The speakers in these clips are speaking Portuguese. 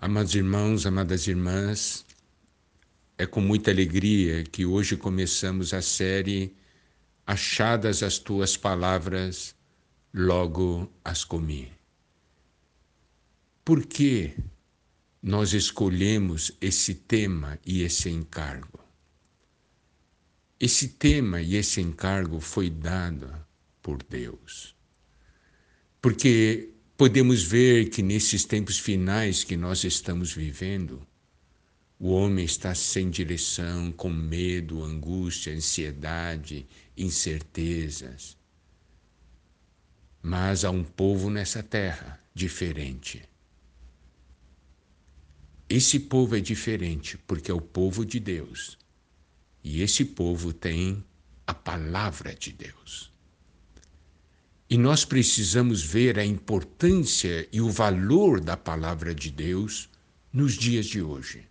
Amados irmãos, amadas irmãs, é com muita alegria que hoje começamos a série Achadas as tuas palavras, logo as comi. Por que nós escolhemos esse tema e esse encargo? Esse tema e esse encargo foi dado por Deus. Porque podemos ver que nesses tempos finais que nós estamos vivendo, o homem está sem direção, com medo, angústia, ansiedade, incertezas. Mas há um povo nessa terra diferente. Esse povo é diferente porque é o povo de Deus. E esse povo tem a palavra de Deus. E nós precisamos ver a importância e o valor da palavra de Deus nos dias de hoje.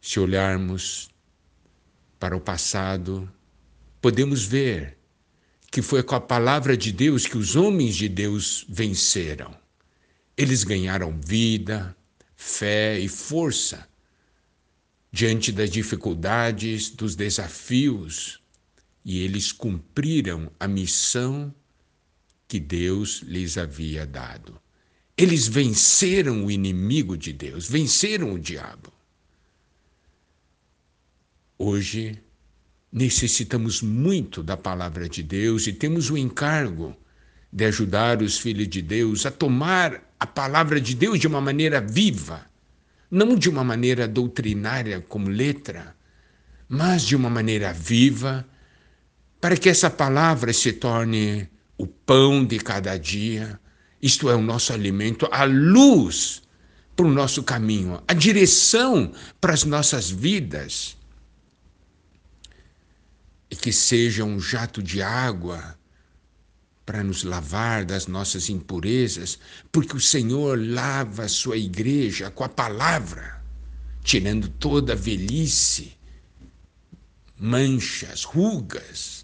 Se olharmos para o passado, podemos ver que foi com a palavra de Deus que os homens de Deus venceram. Eles ganharam vida, fé e força diante das dificuldades, dos desafios e eles cumpriram a missão que Deus lhes havia dado. Eles venceram o inimigo de Deus, venceram o diabo. Hoje, necessitamos muito da palavra de Deus e temos o encargo de ajudar os filhos de Deus a tomar a palavra de Deus de uma maneira viva, não de uma maneira doutrinária como letra, mas de uma maneira viva para que essa palavra se torne o pão de cada dia, isto é, o nosso alimento, a luz para o nosso caminho, a direção para as nossas vidas. E que seja um jato de água para nos lavar das nossas impurezas, porque o Senhor lava a sua igreja com a palavra, tirando toda a velhice, manchas, rugas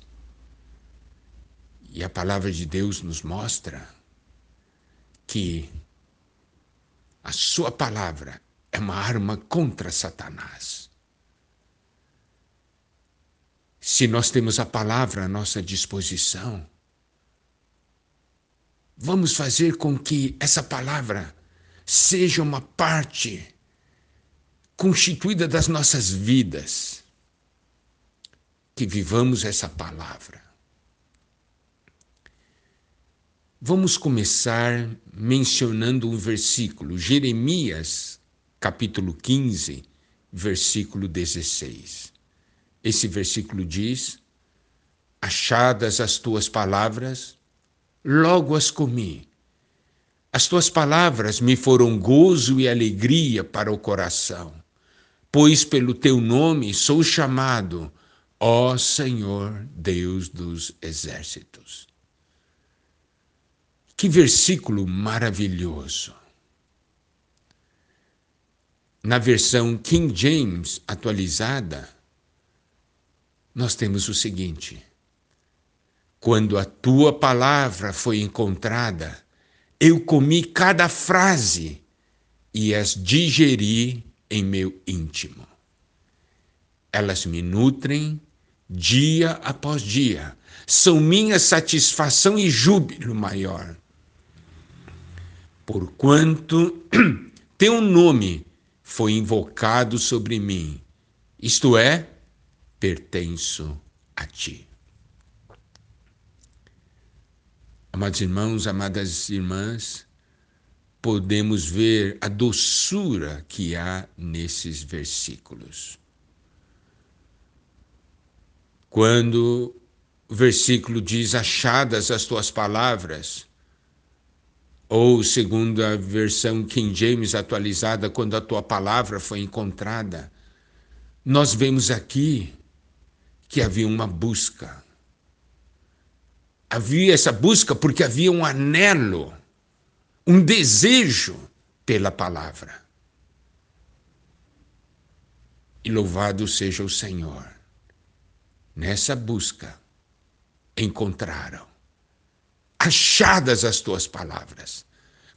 e a palavra de Deus nos mostra que a sua palavra é uma arma contra Satanás. Se nós temos a palavra à nossa disposição, vamos fazer com que essa palavra seja uma parte constituída das nossas vidas, que vivamos essa palavra. Vamos começar mencionando um versículo, Jeremias, capítulo 15, versículo 16. Esse versículo diz: Achadas as tuas palavras, logo as comi. As tuas palavras me foram gozo e alegria para o coração, pois pelo teu nome sou chamado, ó Senhor Deus dos exércitos. Que versículo maravilhoso! Na versão King James atualizada, nós temos o seguinte: Quando a tua palavra foi encontrada, eu comi cada frase e as digeri em meu íntimo. Elas me nutrem dia após dia, são minha satisfação e júbilo maior porquanto teu nome foi invocado sobre mim, isto é, pertenço a ti. Amados irmãos, amadas irmãs, podemos ver a doçura que há nesses versículos. Quando o versículo diz: Achadas as tuas palavras, ou, segundo a versão King James atualizada, quando a tua palavra foi encontrada, nós vemos aqui que havia uma busca. Havia essa busca porque havia um anelo, um desejo pela palavra. E louvado seja o Senhor. Nessa busca encontraram achadas as tuas palavras.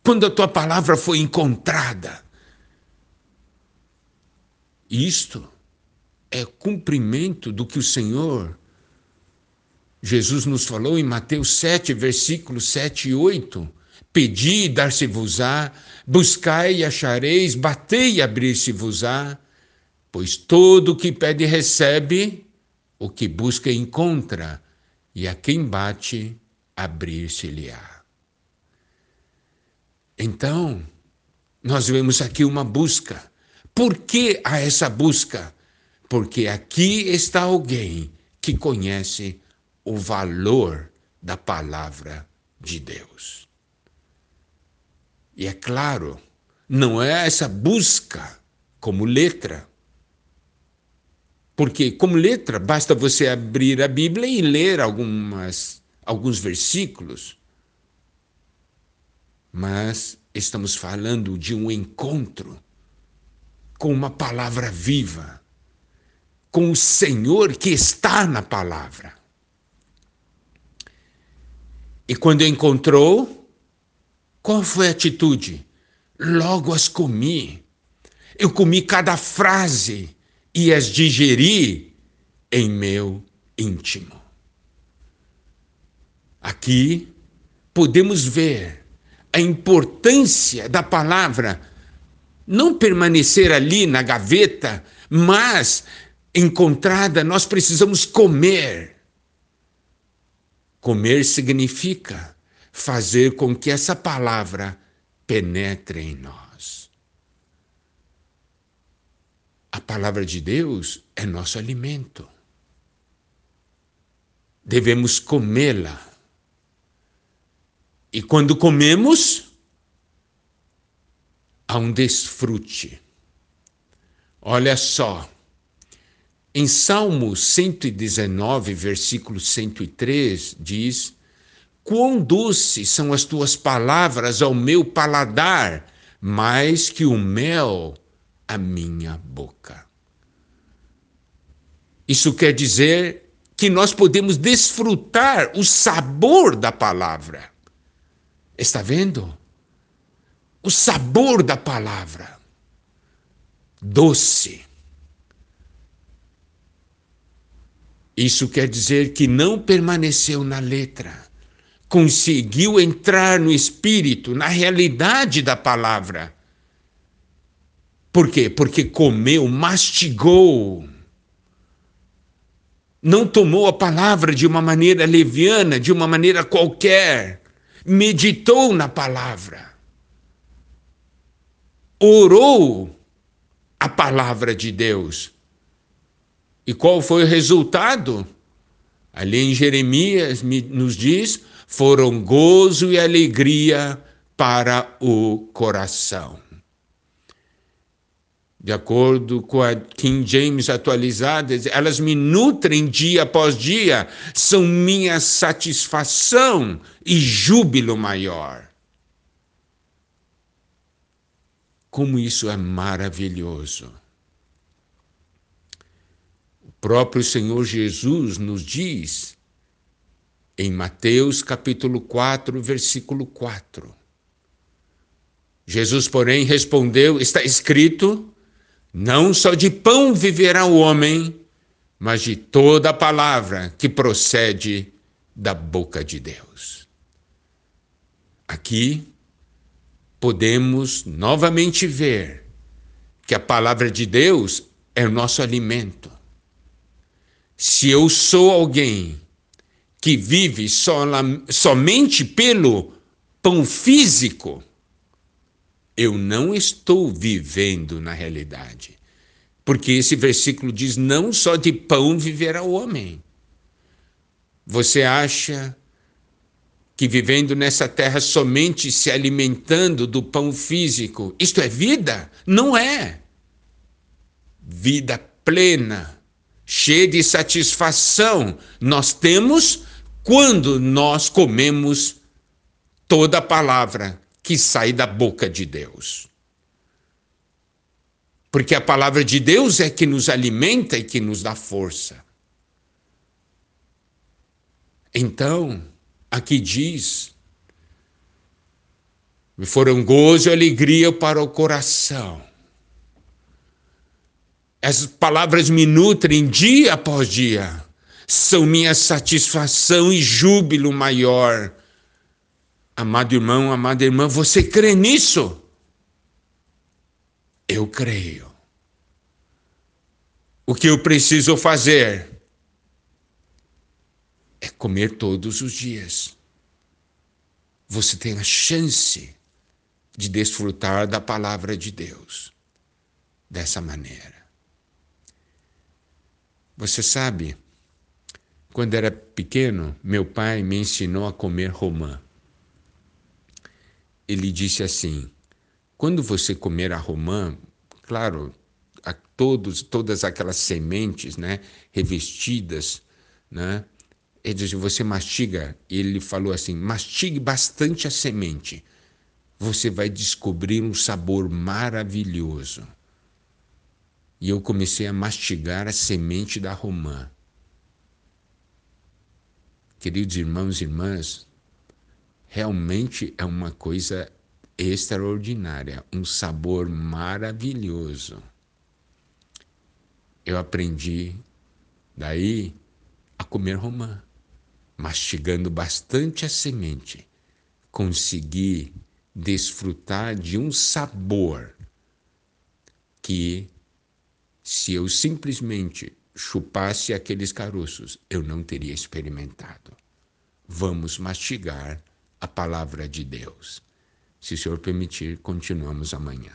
quando a tua palavra foi encontrada. Isto é cumprimento do que o Senhor Jesus nos falou em Mateus 7, versículos 7 e 8. Pedi e dar-se-vos-á, buscai e achareis, batei e abrir-se-vos-á, pois todo o que pede recebe, o que busca encontra, e a quem bate, abrir-se-lhe-á. Então, nós vemos aqui uma busca. Por que há essa busca? Porque aqui está alguém que conhece o valor da palavra de Deus. E é claro, não é essa busca como letra. Porque, como letra, basta você abrir a Bíblia e ler algumas, alguns versículos. Mas estamos falando de um encontro com uma palavra viva, com o Senhor que está na palavra. E quando encontrou, qual foi a atitude? Logo as comi. Eu comi cada frase e as digeri em meu íntimo. Aqui podemos ver a importância da palavra não permanecer ali na gaveta, mas encontrada, nós precisamos comer. Comer significa fazer com que essa palavra penetre em nós. A palavra de Deus é nosso alimento. Devemos comê-la e quando comemos, há um desfrute. Olha só, em Salmo 119, versículo 103, diz: Quão doces são as tuas palavras ao meu paladar, mais que o mel à minha boca. Isso quer dizer que nós podemos desfrutar o sabor da palavra. Está vendo? O sabor da palavra. Doce. Isso quer dizer que não permaneceu na letra, conseguiu entrar no espírito, na realidade da palavra. Por quê? Porque comeu, mastigou. Não tomou a palavra de uma maneira leviana, de uma maneira qualquer meditou na palavra, orou a palavra de Deus. E qual foi o resultado? Ali em Jeremias nos diz: foram gozo e alegria para o coração. De acordo com a King James atualizada, elas me nutrem dia após dia, são minha satisfação e júbilo maior. Como isso é maravilhoso. O próprio Senhor Jesus nos diz em Mateus capítulo 4, versículo 4. Jesus, porém, respondeu: Está escrito não só de pão viverá o homem, mas de toda a palavra que procede da boca de Deus. Aqui podemos novamente ver que a palavra de Deus é o nosso alimento. Se eu sou alguém que vive somente pelo pão físico, eu não estou vivendo na realidade. Porque esse versículo diz: não só de pão viverá o homem. Você acha que vivendo nessa terra somente se alimentando do pão físico, isto é vida? Não é. Vida plena, cheia de satisfação, nós temos quando nós comemos toda a palavra que sai da boca de Deus. Porque a palavra de Deus é que nos alimenta e que nos dá força. Então, aqui diz foram gozo e alegria para o coração. As palavras me nutrem dia após dia, são minha satisfação e júbilo maior. Amado irmão, amada irmã, você crê nisso? Eu creio. O que eu preciso fazer é comer todos os dias. Você tem a chance de desfrutar da palavra de Deus dessa maneira. Você sabe, quando era pequeno, meu pai me ensinou a comer romã. Ele disse assim: quando você comer a romã, claro, a todos, todas aquelas sementes, né, revestidas, né, ele disse, você mastiga, ele falou assim, mastigue bastante a semente, você vai descobrir um sabor maravilhoso. E eu comecei a mastigar a semente da romã. Queridos irmãos e irmãs, realmente é uma coisa extraordinária, um sabor maravilhoso. Eu aprendi daí a comer romã, mastigando bastante a semente, consegui desfrutar de um sabor que, se eu simplesmente chupasse aqueles caroços, eu não teria experimentado. Vamos mastigar a palavra de Deus. Se o Senhor permitir, continuamos amanhã.